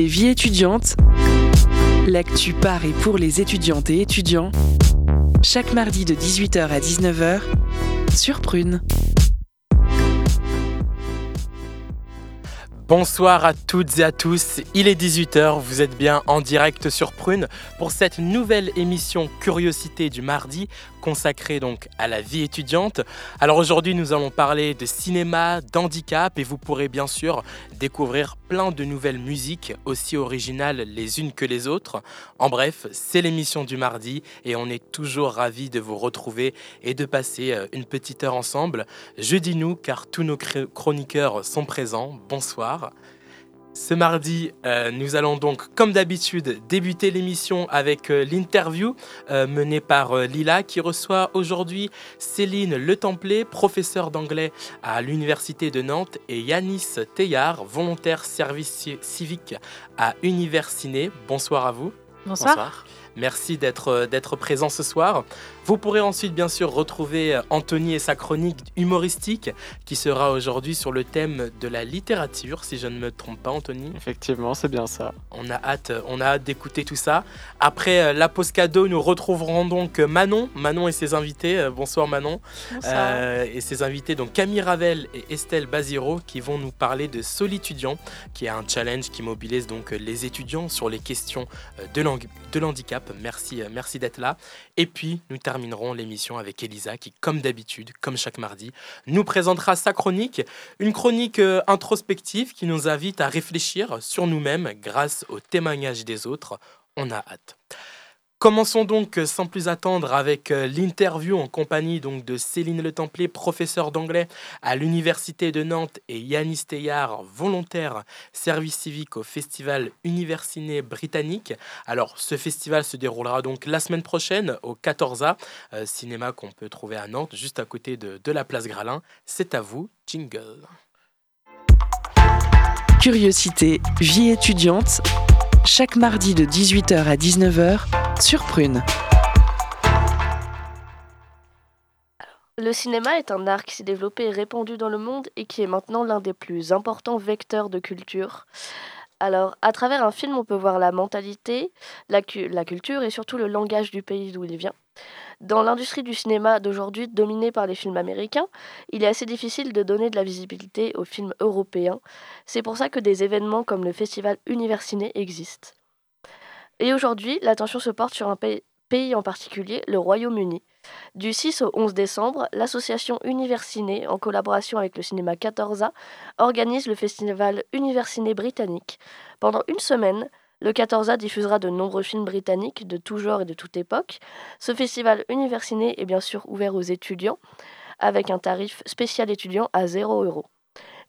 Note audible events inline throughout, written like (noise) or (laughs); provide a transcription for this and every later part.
Vie étudiante, l'actu par et pour les étudiantes et étudiants, chaque mardi de 18h à 19h sur Prune. Bonsoir à toutes et à tous, il est 18h, vous êtes bien en direct sur Prune pour cette nouvelle émission Curiosité du mardi consacrée donc à la vie étudiante. Alors aujourd'hui nous allons parler de cinéma, d'handicap et vous pourrez bien sûr découvrir plein de nouvelles musiques aussi originales les unes que les autres. En bref, c'est l'émission du mardi et on est toujours ravis de vous retrouver et de passer euh, une petite heure ensemble. Je dis nous car tous nos chroniqueurs sont présents. Bonsoir. Ce mardi, euh, nous allons donc, comme d'habitude, débuter l'émission avec euh, l'interview euh, menée par Lila, qui reçoit aujourd'hui Céline Le Templé, professeur d'anglais à l'Université de Nantes, et Yanis Teillard, volontaire service civique à Universiné. Bonsoir à vous. Bonsoir. Merci d'être d'être présent ce soir. Vous pourrez ensuite bien sûr retrouver euh, Anthony et sa chronique humoristique qui sera aujourd'hui sur le thème de la littérature, si je ne me trompe pas Anthony. Effectivement, c'est bien ça. On a hâte, on a hâte d'écouter tout ça. Après euh, la pause cadeau, nous retrouverons donc Manon, Manon et ses invités. Euh, bonsoir Manon. Bonsoir. et ses invités, donc Camille Ravel et Estelle Baziro, qui vont nous parler de Solitudiant, qui est un challenge qui mobilise donc les étudiants sur les questions de, de l'handicap. Merci, merci d'être là. Et puis nous terminerons l'émission avec Elisa qui, comme d'habitude, comme chaque mardi, nous présentera sa chronique, une chronique euh, introspective qui nous invite à réfléchir sur nous-mêmes grâce au témoignage des autres. On a hâte. Commençons donc euh, sans plus attendre avec euh, l'interview en compagnie donc de Céline Le Templier, professeur d'anglais à l'Université de Nantes, et Yanis Teillard, volontaire service civique au Festival Universiné britannique. Alors, ce festival se déroulera donc la semaine prochaine au 14A, euh, cinéma qu'on peut trouver à Nantes, juste à côté de, de la place Gralin. C'est à vous, jingle. Curiosité, vie étudiante, chaque mardi de 18h à 19h sur Prune. Le cinéma est un art qui s'est développé et répandu dans le monde et qui est maintenant l'un des plus importants vecteurs de culture. Alors, à travers un film, on peut voir la mentalité, la, culture et surtout le langage du pays d'où il vient. Dans l'industrie du cinéma d'aujourd'hui, dominée par les films américains, il est assez difficile de donner de la visibilité aux films européens. C'est pour ça que des événements comme le festival Universiné existent. Et aujourd'hui, l'attention se porte sur un pays en particulier, le Royaume-Uni. Du 6 au 11 décembre, l'association Universiné, en collaboration avec le cinéma 14A, organise le festival Universiné britannique. Pendant une semaine, le 14A diffusera de nombreux films britanniques de tout genre et de toute époque. Ce festival Universiné est bien sûr ouvert aux étudiants, avec un tarif spécial étudiant à 0 euros.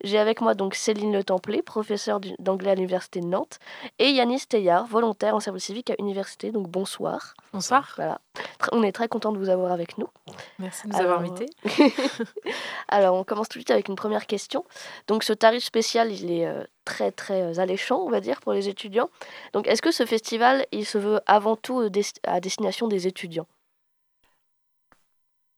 J'ai avec moi donc Céline Le Templé, professeure d'anglais à l'Université de Nantes, et Yanis Teillard, volontaire en service civique à l'Université. Donc bonsoir. Bonsoir. Voilà. On est très content de vous avoir avec nous. Merci de nous avoir invités. (laughs) Alors on commence tout de suite avec une première question. Donc ce tarif spécial, il est euh, très très euh, alléchant, on va dire, pour les étudiants. Donc est-ce que ce festival, il se veut avant tout euh, à destination des étudiants?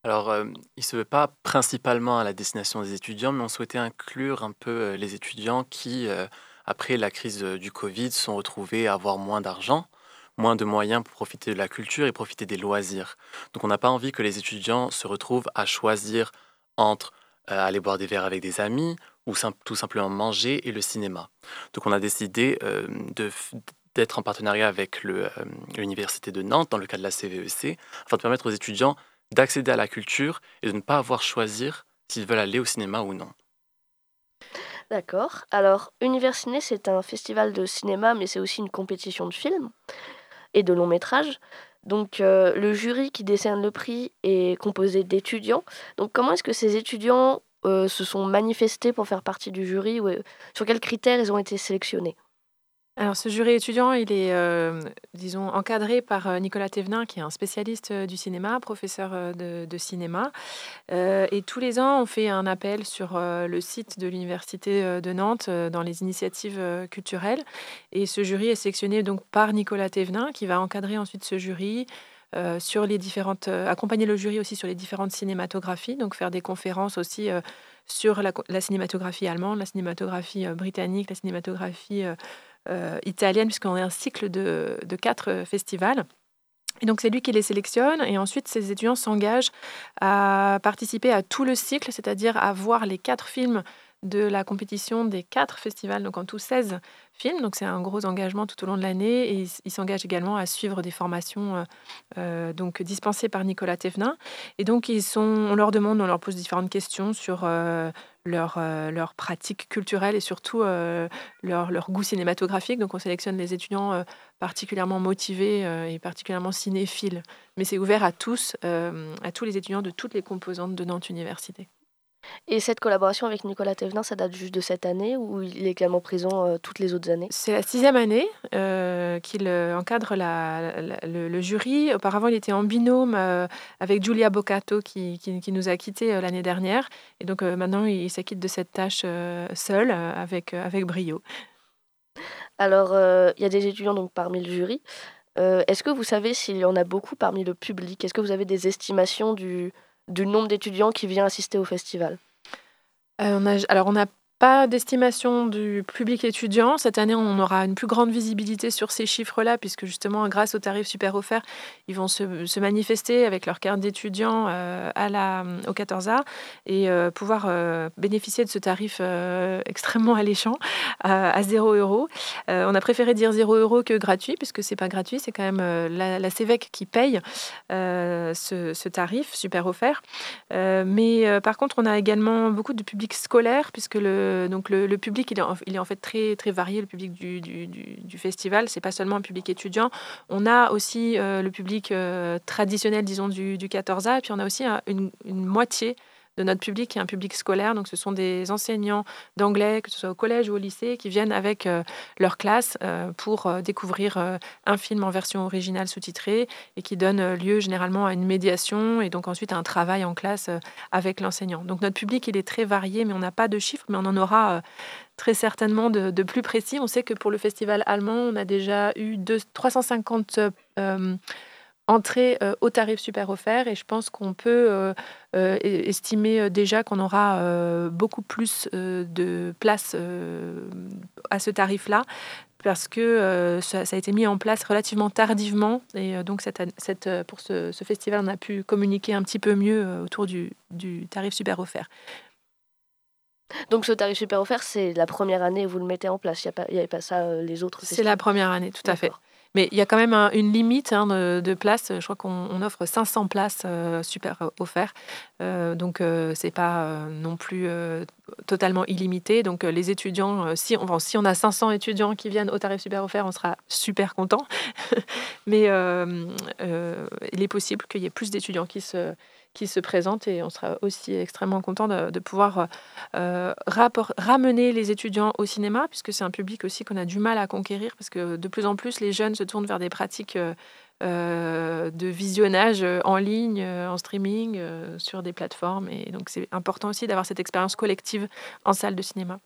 Alors, euh, il ne se veut pas principalement à la destination des étudiants, mais on souhaitait inclure un peu euh, les étudiants qui, euh, après la crise du Covid, sont retrouvés à avoir moins d'argent, moins de moyens pour profiter de la culture et profiter des loisirs. Donc, on n'a pas envie que les étudiants se retrouvent à choisir entre aller boire des verres avec des amis ou tout simplement manger et le cinéma. Donc, on a décidé d'être en partenariat avec l'Université de Nantes dans le cadre de la CVEC, e afin de permettre aux étudiants d'accéder à la culture et de ne pas avoir choisir s'ils veulent aller au cinéma ou non. D'accord. Alors, Universiné, c'est un festival de cinéma, mais c'est aussi une compétition de films et de longs métrages. Donc, euh, le jury qui décerne le prix est composé d'étudiants. Donc, comment est-ce que ces étudiants euh, se sont manifestés pour faire partie du jury ou, euh, Sur quels critères ils ont été sélectionnés? Alors, ce jury étudiant, il est, euh, disons, encadré par euh, Nicolas Thévenin, qui est un spécialiste euh, du cinéma, professeur de, cinéma. et tous les ans, on fait un appel sur le site de l'Université de Nantes dans les initiatives culturelles. Et ce jury est sélectionné donc par Nicolas Thévenin, qui va encadrer ensuite ce jury. sur les différentes, accompagner le jury aussi sur les différentes cinématographies, donc faire des conférences aussi sur la, la, cinématographie allemande, la cinématographie britannique, la cinématographie italienne, puisqu'on est un cycle de, de quatre festivals. Et donc c'est lui qui les sélectionne et ensuite ces étudiants s'engagent à participer à tout le cycle, c'est-à-dire à voir les quatre films de la compétition des quatre festivals, donc en tout 16 films. Donc c'est un gros engagement tout au long de l'année et ils s'engagent également à suivre des formations euh, euh, donc dispensées par Nicolas Thévenin. Et donc ils sont, on leur demande, on leur pose différentes questions sur euh, leur, leur pratique culturelle et surtout leur, leur, goût cinématographique. Donc on sélectionne les étudiants particulièrement motivés et particulièrement cinéphiles. Mais c'est ouvert à tous, à tous les étudiants de toutes les composantes de Nantes Université. Et cette collaboration avec Nicolas Thévenin, ça date juste de cette année ou il est également présent euh, toutes les autres années? C'est la sixième année euh, qu'il euh, encadre le, jury. Auparavant, il était en binôme avec Giulia Boccato qui, qui, nous a quittés l'année dernière. Et donc maintenant, il s'acquitte de cette tâche seul avec, avec brio. Alors, il y a des étudiants donc parmi le jury. Est-ce que vous savez s'il y en a beaucoup parmi le public? Est-ce que vous avez des estimations du, du nombre d'étudiants qui vient assister au festival euh, on a, Alors, on n'a pas d'estimation du public étudiant. Cette année, on aura une plus grande visibilité sur ces chiffres-là, puisque justement, grâce aux tarifs super offerts, ils vont se, manifester avec leur carte d'étudiant euh, au 14A et euh, pouvoir euh, bénéficier de ce tarif extrêmement alléchant à 0 euros. on a préféré dire 0 euros que gratuit, puisque c'est pas gratuit, c'est quand même la, la, qui paye ce, tarif super offert. mais par contre, on a également beaucoup de public scolaire, puisque le donc le, public, il est, en, fait très, très varié, le public du, du, du, festival. C'est pas seulement un public étudiant. On a aussi euh, le public euh, traditionnel, disons, du, 14A, et puis on a aussi une, une moitié de notre public qui est un public scolaire. Donc, ce sont des enseignants d'anglais, que ce soit au collège ou au lycée, qui viennent avec euh, leur classe euh, pour euh, découvrir un film en version originale sous-titrée et qui donne lieu généralement à une médiation et donc ensuite à un travail en classe avec l'enseignant. Donc, notre public, il est très varié, mais on n'a pas de chiffres, mais on en aura très certainement de, de, plus précis. On sait que pour le festival allemand, on a déjà eu 350 entrer euh, au tarif super offert et je pense qu'on peut euh, euh, estimer déjà qu'on aura beaucoup plus de place à ce tarif-là parce que ça, a été mis en place relativement tardivement et donc cette, cette, pour ce, festival on a pu communiquer un petit peu mieux autour du, du tarif super offert. Donc ce tarif super offert, c'est la première année où vous le mettez en place. Il n'y avait pas ça les autres C'est la première année, tout à fait. Mais il y a quand même une limite hein, de, places. Je crois qu'on offre 500 places euh, super offertes. Euh, donc, euh, c'est pas non plus totalement illimité. Donc, les étudiants, si on, si on a 500 étudiants qui viennent au tarif super offert, on sera super content. (laughs) Mais il est possible qu'il y ait plus d'étudiants qui se qui se présentent et on sera aussi extrêmement content de, pouvoir euh, ramener les étudiants au cinéma puisque c'est un public aussi qu'on a du mal à conquérir parce que de plus en plus les jeunes se tournent vers des pratiques euh, euh, de visionnage en ligne, en streaming, sur des plateformes et donc c'est important aussi d'avoir cette expérience collective en salle de cinéma.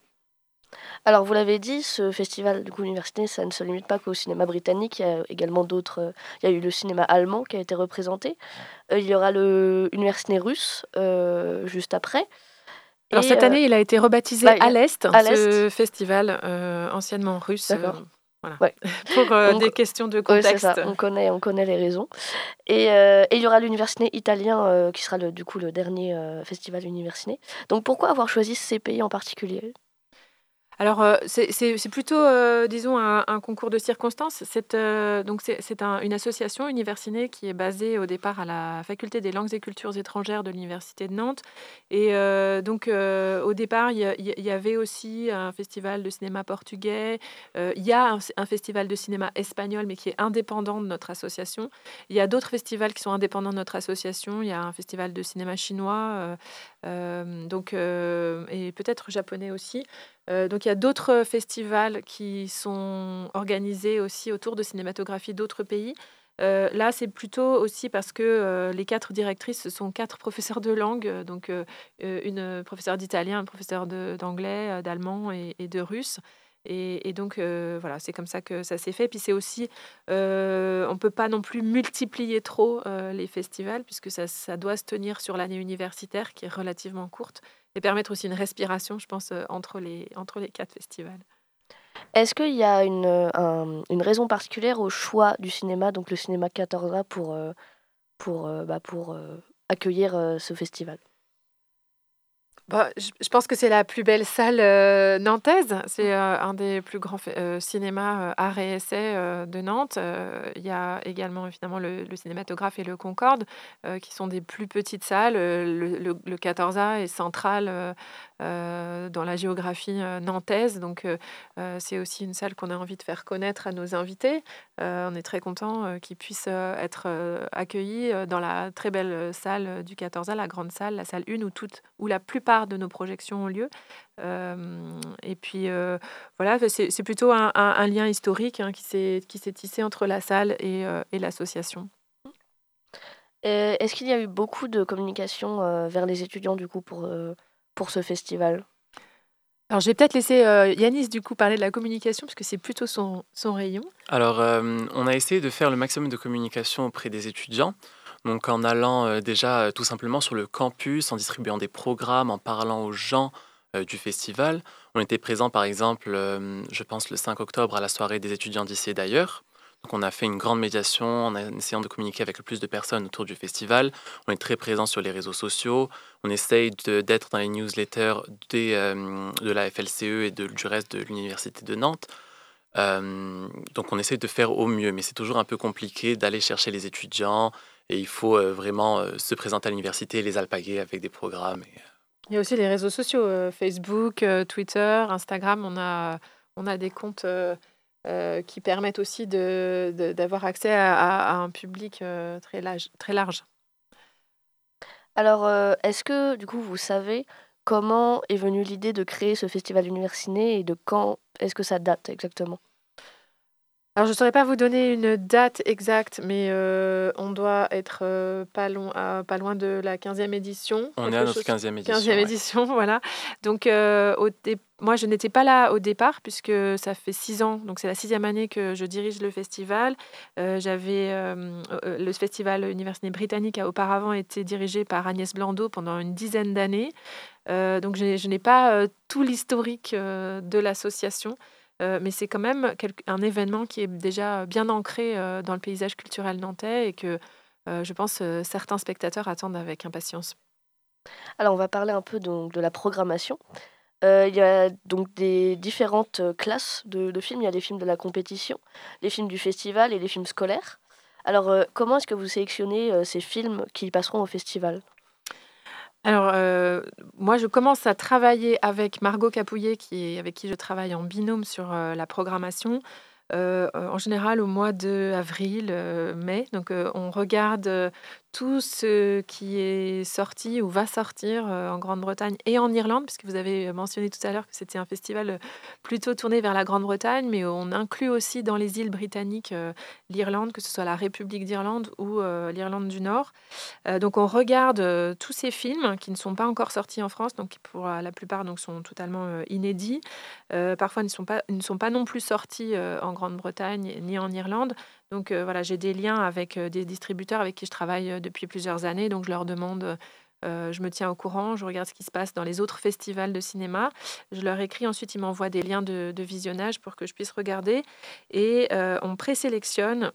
Alors, vous l'avez dit, ce festival du coup université, ça ne se limite pas qu'au cinéma britannique. Il y a également d'autres. Euh, il y a eu le cinéma allemand qui a été représenté. Euh, il y aura le université russe euh, juste après. Alors cette année, il a été rebaptisé bah, à l'Est, ce festival anciennement russe. Voilà. (laughs) Pour des questions de contexte. On, connaît, on connaît les raisons. Et, il y aura l'université italien qui sera le, du coup le dernier festival université. Donc pourquoi avoir choisi ces pays en particulier? Alors, euh, c'est plutôt, euh, disons, un, concours de circonstances. C'est euh, donc une association universiné qui est basée au départ à la faculté des langues et cultures étrangères de l'université de Nantes. Et donc, au départ, il y, avait aussi un festival de cinéma portugais. Il y a un, festival de cinéma espagnol, mais qui est indépendant de notre association. Il y a d'autres festivals qui sont indépendants de notre association. Il y a un festival de cinéma chinois, donc et peut-être japonais aussi. Euh, donc il y a d'autres festivals qui sont organisés aussi autour de cinématographie d'autres pays. Euh, là, c'est plutôt aussi parce que euh, les quatre directrices sont quatre professeurs de langue, donc une professeure d'italien, un professeur d'anglais, d'allemand et, de russe. Et, donc, voilà, c'est comme ça que ça s'est fait. Puis c'est aussi, on ne peut pas non plus multiplier trop les festivals, puisque ça, doit se tenir sur l'année universitaire, qui est relativement courte et permettre aussi une respiration, je pense, euh, entre les, entre les quatre festivals. Est-ce qu'il y a une, une raison particulière au choix du cinéma, donc le cinéma 14A, pour, pour, bah, pour accueillir ce festival? Bah, je pense que c'est la plus belle salle euh, nantaise. C'est euh, un des plus grands euh, cinémas art et essai de Nantes. Il y a également évidemment le, cinématographe et le Concorde, qui sont des plus petites salles. Le, le 14A est central dans la géographie nantaise, donc c'est aussi une salle qu'on a envie de faire connaître à nos invités. on est très content qu'ils puissent être accueillis dans la très belle salle du 14A, la grande salle, la salle 1 où, toute, où la plupart de nos projections ont lieu. Euh, et puis euh, voilà, c'est plutôt un, lien historique hein, qui s'est tissé entre la salle et, euh, l'association. Est-ce qu'il y a eu beaucoup de communication vers les étudiants du coup pour, pour ce festival? Alors, je vais peut-être laisser Yanis du coup parler de la communication parce que c'est plutôt son, son, rayon. Alors, on a essayé de faire le maximum de communication auprès des étudiants. Donc en allant euh, déjà euh, tout simplement sur le campus, en distribuant des programmes, en parlant aux gens euh, du festival. On était présent par exemple, je pense le 5 octobre à la soirée des étudiants d'ici d'ailleurs. Donc on a fait une grande médiation en essayant de communiquer avec le plus de personnes autour du festival. On est très présent sur les réseaux sociaux. On essaye d'être dans les newsletters de la FLCE et de, du reste de l'Université de Nantes. donc on essaye de faire au mieux, mais c'est toujours un peu compliqué d'aller chercher les étudiants et il faut euh, vraiment euh, se présenter à l'université, les alpaguer avec des programmes. Et... Euh. Il y a aussi les réseaux sociaux, Facebook, Twitter, Instagram. On a, on a des comptes qui permettent aussi d'avoir de, d'avoir accès à, un public très, large, très large. Alors, est-ce que du coup, vous savez comment est venue l'idée de créer ce festival Universiné et de quand est-ce que ça date exactement? Alors, je ne saurais pas vous donner une date exacte, mais euh, on doit être euh, pas, loin, pas loin de la 15e édition. On est à notre 15e édition. 15e édition, (laughs) voilà. Donc, euh, au moi, je n'étais pas là au départ, puisque ça fait six ans, donc c'est la sixième année que je dirige le festival. J'avais Le festival universitaire britannique a auparavant été dirigé par Agnès Blando pendant une dizaine d'années. donc, je n'ai pas tout l'historique de l'association. Euh, mais c'est quand même un événement qui est déjà bien ancré euh, dans le paysage culturel nantais et que euh, je pense certains spectateurs attendent avec impatience. Alors on va parler un peu donc, de la programmation. il y a donc des différentes classes de, de, films. Il y a les films de la compétition, les films du festival et les films scolaires. Alors comment est-ce que vous sélectionnez ces films qui passeront au festival? Alors, euh, moi, je commence à travailler avec Margot Capouillet, qui est, avec qui je travaille en binôme sur euh, la programmation. Euh, en général, au mois de avril, mai. Donc, on regarde tout ce qui est sorti ou va sortir euh, en Grande-Bretagne et en Irlande, puisque vous avez mentionné tout à l'heure que c'était un festival euh, plutôt tourné vers la Grande-Bretagne, mais on inclut aussi dans les îles britanniques euh, l'Irlande, que ce soit la République d'Irlande ou l'Irlande du Nord. donc on regarde tous ces films qui ne sont pas encore sortis en France, donc qui pour la plupart sont totalement inédits. parfois pas, ne sont pas non plus sortis en Grande-Bretagne ni en Irlande. Donc euh, voilà, j'ai des liens avec euh, des distributeurs avec qui je travaille euh, depuis plusieurs années. Donc je leur demande, je me tiens au courant, je regarde ce qui se passe dans les autres festivals de cinéma. Je leur écris, ensuite ils m'envoient des liens de, visionnage pour que je puisse regarder. Et on présélectionne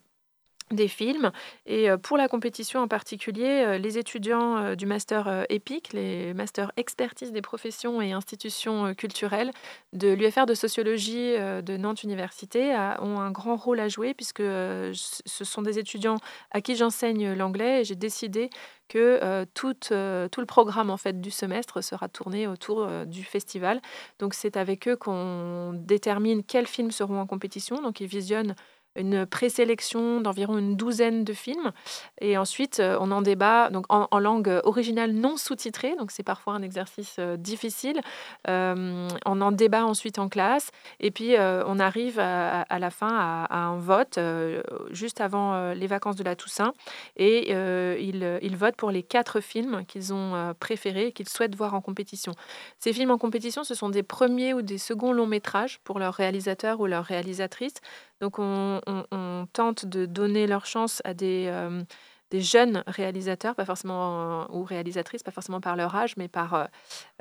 des films. Et pour la compétition en particulier, les étudiants du master EPIC, les masters expertise des professions et institutions culturelles de l'UFR de sociologie de Nantes Université ont un grand rôle à jouer puisque ce sont des étudiants à qui j'enseigne l'anglais et j'ai décidé que tout, tout, le programme en fait du semestre sera tourné autour du festival. Donc c'est avec eux qu'on détermine quels films seront en compétition. Donc ils visionnent une présélection d'environ une douzaine de films. Et ensuite, euh, on en débat donc en, langue originale non sous-titrée. Donc, c'est parfois un exercice euh, difficile. Euh, on en débat ensuite en classe. Et puis, on arrive à, la fin à, un vote juste avant les vacances de la Toussaint. Et ils, ils, votent pour les quatre films qu'ils ont préférés et qu'ils souhaitent voir en compétition. Ces films en compétition, ce sont des premiers ou des seconds longs métrages pour leurs réalisateurs ou leurs réalisatrices. Donc on, tente de donner leur chance à des, euh, des jeunes réalisateurs, pas forcément ou réalisatrices, pas forcément par leur âge, mais par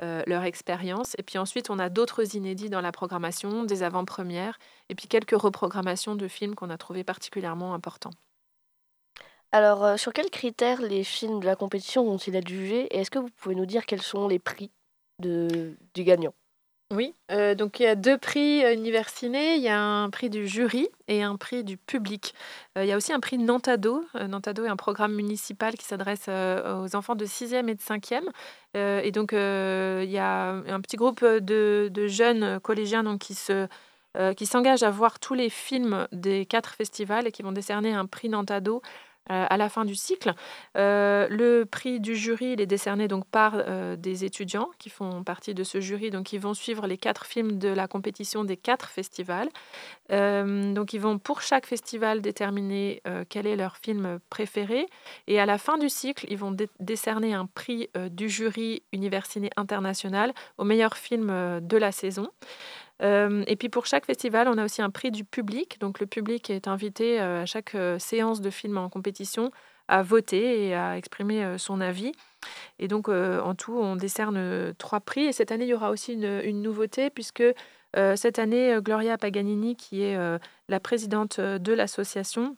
leur expérience. Et puis ensuite, on a d'autres inédits dans la programmation, des avant-premières, et puis quelques reprogrammations de films qu'on a trouvés particulièrement importants. Alors, sur quels critères les films de la compétition vont-ils être jugés Et est-ce que vous pouvez nous dire quels sont les prix du gagnant? Oui, euh, donc il y a deux prix euh, Universiné, il y a un prix du jury et un prix du public. Euh, il y a aussi un prix Nantado. Nantado est un programme municipal qui s'adresse aux enfants de 6e et de 5e. et donc il y a un petit groupe de, de jeunes collégiens donc, qui se qui s'engagent à voir tous les films des quatre festivals et qui vont décerner un prix Nantado euh, à la fin du cycle. Euh, le prix du jury est décerné donc par euh, des étudiants qui font partie de ce jury, donc ils vont suivre les quatre films de la compétition des quatre festivals. donc ils vont pour chaque festival déterminer quel est leur film préféré et à la fin du cycle ils vont décerner un prix du jury Universiné International au meilleur film de la saison. Euh, et puis pour chaque festival, on a aussi un prix du public. Donc le public est invité euh, à chaque euh, séance de film en compétition à voter et à exprimer son avis. Et donc en tout, on décerne trois prix. Et cette année, il y aura aussi une, nouveauté puisque cette année, Gloria Paganini, qui est la présidente de l'association,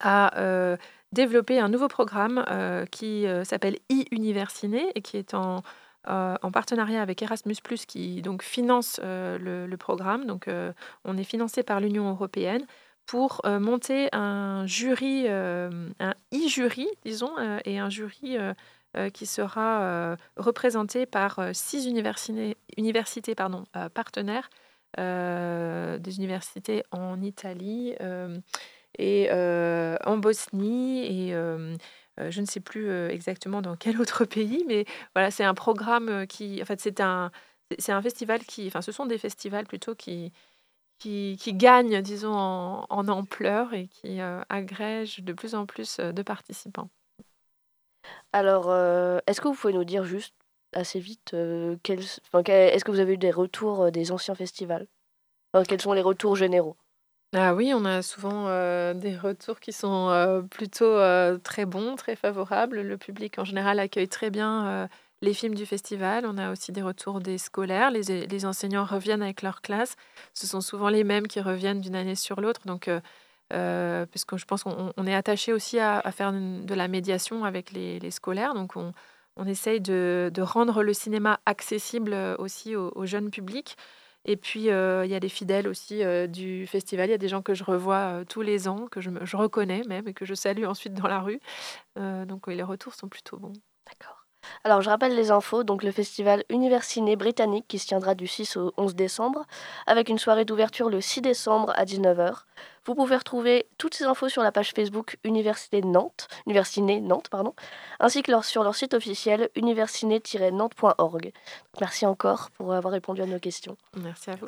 a développé un nouveau programme qui s'appelle e-Universiné et qui est en euh, en partenariat avec Erasmus, qui donc finance euh, le, programme. Donc, euh, on est financé par l'Union européenne pour monter un jury, un e-jury, disons, et un jury qui sera représenté par six universités, universités pardon, partenaires, des universités en Italie et en Bosnie et euh, je ne sais plus euh, exactement dans quel (laughs) autre pays, mais voilà, c'est un programme euh, qui, en fait, c'est un, c'est un festival qui, enfin, ce sont des festivals plutôt qui, qui, qui gagnent, disons, en, en, ampleur et qui agrègent de plus en plus de participants. Alors, est-ce que vous pouvez nous dire juste assez vite, quel, est-ce que vous avez eu des retours des anciens festivals? Quels sont les retours généraux? Ah oui, on a souvent, des retours qui sont, plutôt, très bons, très favorables. Le public, en général, accueille très bien, les films du festival. On a aussi des retours des scolaires. Les les enseignants reviennent avec leur classe. Ce sont souvent les mêmes qui reviennent d'une année sur l'autre. Donc, parce je pense qu'on est attaché aussi à faire de la médiation avec les scolaires. Donc on on essaye de rendre le cinéma accessible, aussi au au jeune public. Et puis, euh, il y a des fidèles aussi euh, du festival. Il y a des gens que je revois euh, tous les ans, que je, je, reconnais même et que je salue ensuite dans la rue. donc, les retours sont plutôt bons. D'accord. Alors, je rappelle les infos. Donc, le festival Universiné britannique qui se tiendra du 6 au 11 décembre, avec une soirée d'ouverture le 6 décembre à 19h. Vous pouvez retrouver toutes ces infos sur la page Facebook Université Nantes, Universiné Nantes, pardon, ainsi que sur leur site officiel universiné-nantes.org. Merci encore pour avoir répondu à nos questions. Merci à vous.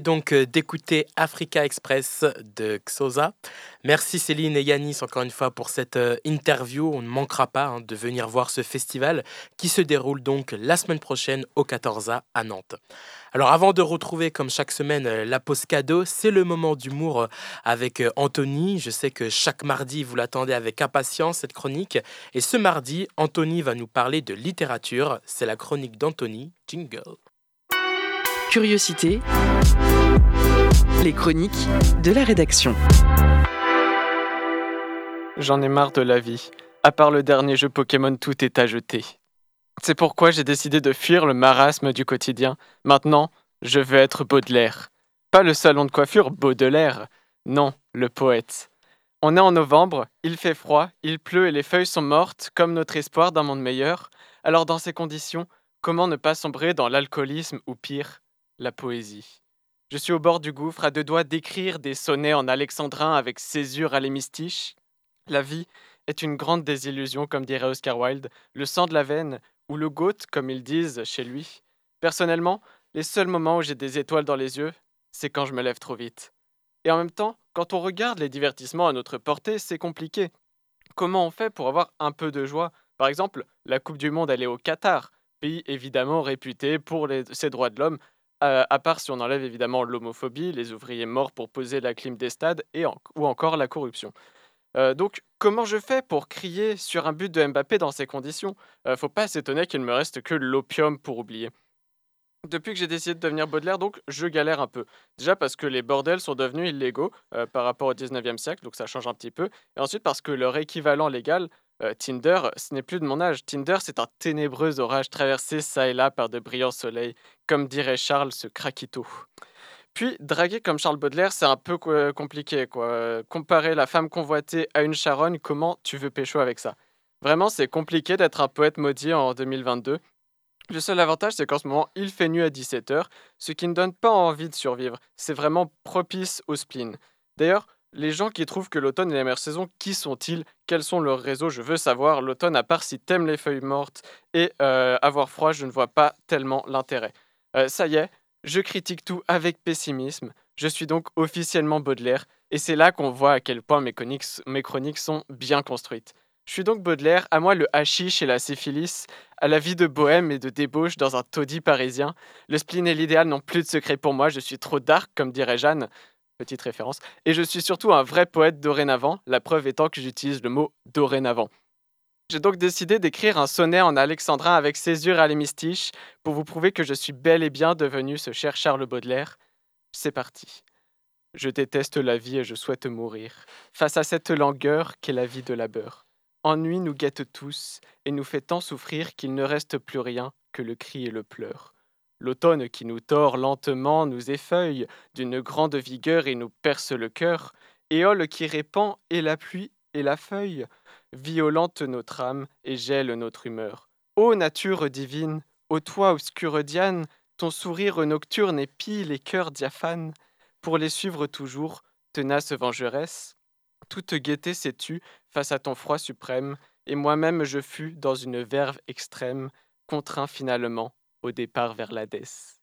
Donc euh, d'écouter Africa Express de Xosa. Merci Céline et Yanis encore une fois pour cette euh, interview. On ne manquera pas hein, de venir voir ce festival qui se déroule donc la semaine prochaine au 14A à Nantes. Alors avant de retrouver comme chaque semaine euh, la pause cadeau, c'est le moment d'humour avec Anthony. Je sais que chaque mardi vous l'attendez avec impatience cette chronique. Et ce mardi, Anthony va nous parler de littérature. C'est la chronique d'Anthony. Jingle. Curiosité, les chroniques de la rédaction. J'en ai marre de la vie. À part le dernier jeu Pokémon, tout est à jeter. C'est pourquoi j'ai décidé de fuir le marasme du quotidien. Maintenant, je veux être Baudelaire. Pas le salon de coiffure Baudelaire. Non, le poète. On est en novembre, il fait froid, il pleut et les feuilles sont mortes, comme notre espoir d'un monde meilleur. Alors dans ces conditions, comment ne pas sombrer dans l'alcoolisme ou pire, la poésie. Je suis au bord du gouffre, à deux doigts d'écrire des sonnets en alexandrin avec césure à l'hémistiche. La vie est une grande désillusion, comme dirait Oscar Wilde, le sang de la veine, ou le goût, comme ils disent chez lui. Personnellement, les seuls moments où j'ai des étoiles dans les yeux, c'est quand je me lève trop vite. Et en même temps, quand on regarde les divertissements à notre portée, c'est compliqué. Comment on fait pour avoir un peu de joie? Par exemple, la Coupe du Monde, elle est au Qatar, pays évidemment réputé pour ses droits de l'homme, euh, à part si on enlève évidemment l'homophobie, les ouvriers morts pour poser la clim des stades et ou encore la corruption. Euh, donc, comment je fais pour crier sur un but de Mbappé dans ces conditions? Euh, Faut pas s'étonner qu'il me reste que l'opium pour oublier. Depuis que j'ai décidé de devenir Baudelaire, donc, je galère un peu. Déjà parce que les bordels sont devenus illégaux par rapport au 19e siècle, donc ça change un petit peu. Et ensuite parce que leur équivalent légal, Tinder, ce n'est plus de mon âge. Tinder, c'est un ténébreux orage traversé ça et là par de brillants soleils, comme dirait Charles, ce craquito. Puis, draguer comme Charles Baudelaire, c'est un peu compliqué. Quoi. Comparer la femme convoitée à une charogne, comment tu veux pécho avec ça? Vraiment, c'est compliqué d'être un poète maudit en 2022. Le seul avantage, c'est qu'en ce moment, il fait nuit à 17h, ce qui ne donne pas envie de survivre. C'est vraiment propice au spleen. D'ailleurs, les gens qui trouvent que l'automne est la meilleure saison, qui sont-ils? Quels sont leurs réseaux? Je veux savoir. L'automne, à part si t'aimes les feuilles mortes et euh, avoir froid, je ne vois pas tellement l'intérêt. Euh, ça y est, je critique tout avec pessimisme. Je suis donc officiellement Baudelaire, et c'est là qu'on voit à quel point mes chroniques, sont bien construites. Je suis donc Baudelaire, à moi le hashish et la syphilis, à la vie de bohème et de débauche dans un taudis parisien. Le spleen et l'idéal n'ont plus de secret pour moi, je suis trop dark, comme dirait Jeanne référence. Et je suis surtout un vrai poète dorénavant, la preuve étant que j'utilise le mot dorénavant. J'ai donc décidé d'écrire un sonnet en alexandrin avec césure à l'hémistiche pour vous prouver que je suis bel et bien devenu ce cher Charles Baudelaire. C'est parti. Je déteste la vie et je souhaite mourir, face à cette langueur qu'est la vie de labeur. Ennui nous guette tous et nous fait tant souffrir qu'il ne reste plus rien que le cri et le pleur. L'automne qui nous tord lentement nous effeuille d'une grande vigueur et nous perce le cœur, éole qui répand et la pluie et la feuille, violente notre âme et gèle notre humeur. Ô nature divine, ô toi obscure Diane, ton sourire nocturne épie les cœurs diaphanes, pour les suivre toujours, tenace vengeresse. Toute gaieté s'est tue face à ton froid suprême, et moi-même je fus dans une verve extrême, contraint finalement au départ vers l'Hadès.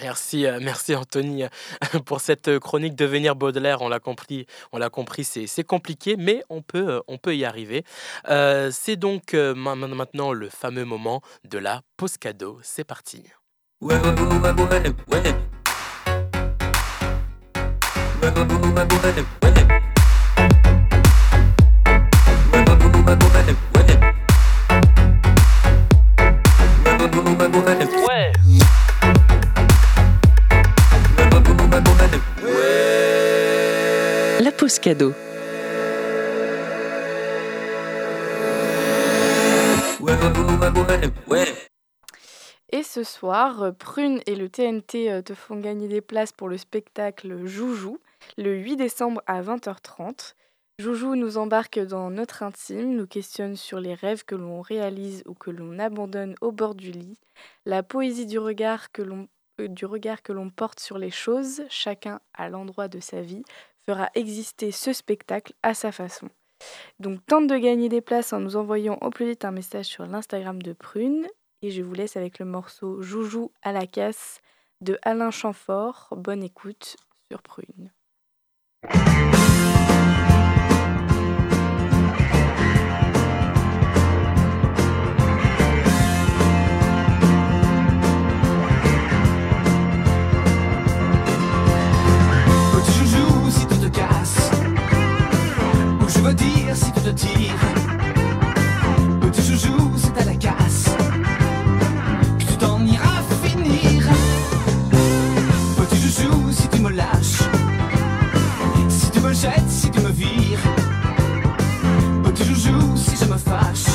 Merci, euh, merci Anthony (laughs) pour cette euh, chronique Devenir Baudelaire. On l'a compris, on l'a compris, c'est compliqué, mais on peut, euh, on peut y arriver. c'est donc maintenant le fameux moment de la pause cadeau. C'est parti. Cadeau. Et ce soir, Prune et le TNT euh, te font gagner des places pour le spectacle Joujou, le 8 décembre à 20h30. Joujou nous embarque dans notre intime, nous questionne sur les rêves que l'on réalise ou que l'on abandonne au bord du lit, la poésie du regard que l'on euh, du regard que l'on porte sur les choses, chacun à l'endroit de sa vie, fera exister ce spectacle à sa façon. Donc tente de gagner des places en nous envoyant au plus vite un message sur l'Instagram de Prune. Et je vous laisse avec le morceau Joujou à la casse de Alain Chamfort. Bonne écoute sur Prune. dire si tu te tires Petit joujou, c'est à la casse. Que tu t'en iras finir. Petit joujou, si tu me lâches. Si tu me jettes, si tu me vires. Petit joujou, si je me fâche.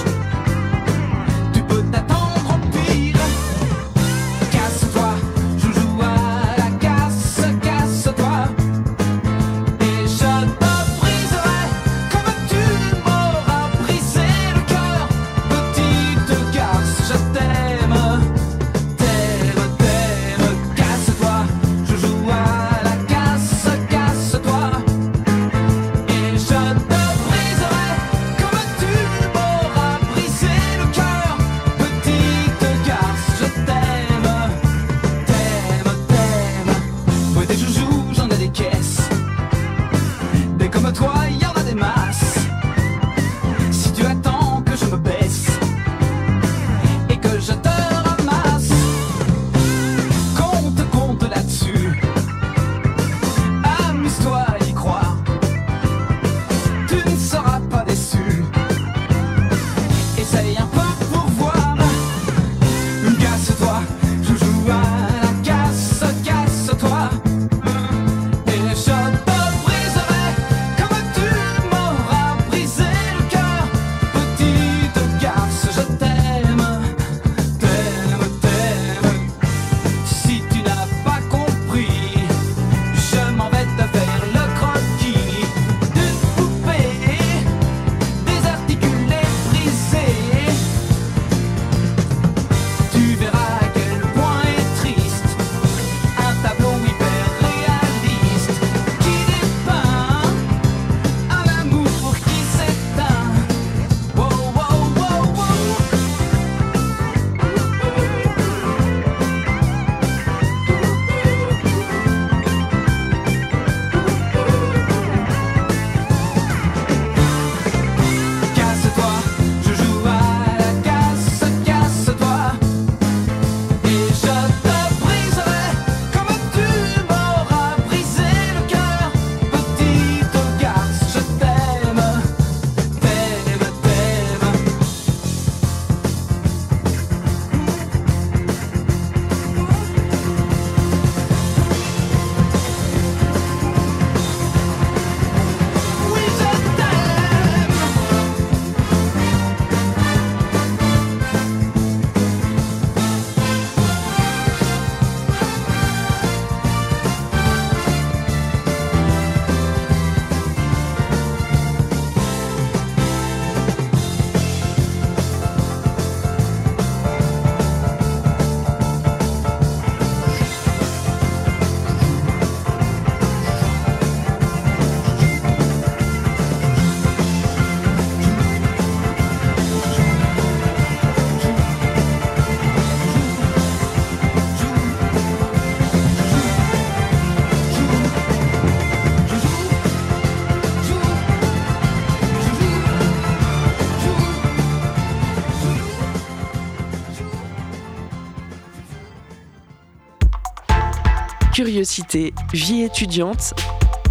Curiosité, vie étudiante,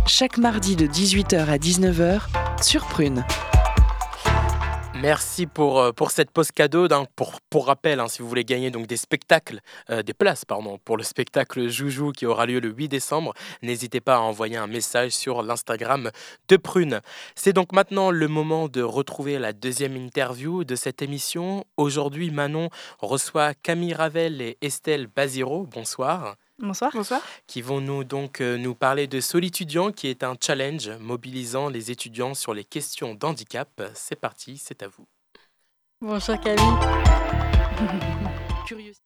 chaque mardi de 18h à 19h sur Prune. Merci pour, euh, cette pause cadeau. Pour rappel, hein, si vous voulez gagner donc des spectacles, euh, des places pardon, pour le spectacle Joujou qui aura lieu le 8 décembre, n'hésitez pas à envoyer un message sur l'Instagram de Prune. C'est donc maintenant le moment de retrouver la deuxième interview de cette émission. Aujourd'hui, Manon reçoit Camille Ravel et Estelle Baziro. Bonsoir. Bonsoir. Bonsoir. qui vont nous donc euh, nous parler de Solitudiant, qui est un challenge mobilisant les étudiants sur les questions d'handicap. C'est parti, c'est à vous. Bonjour Camille. (laughs) Curiosité.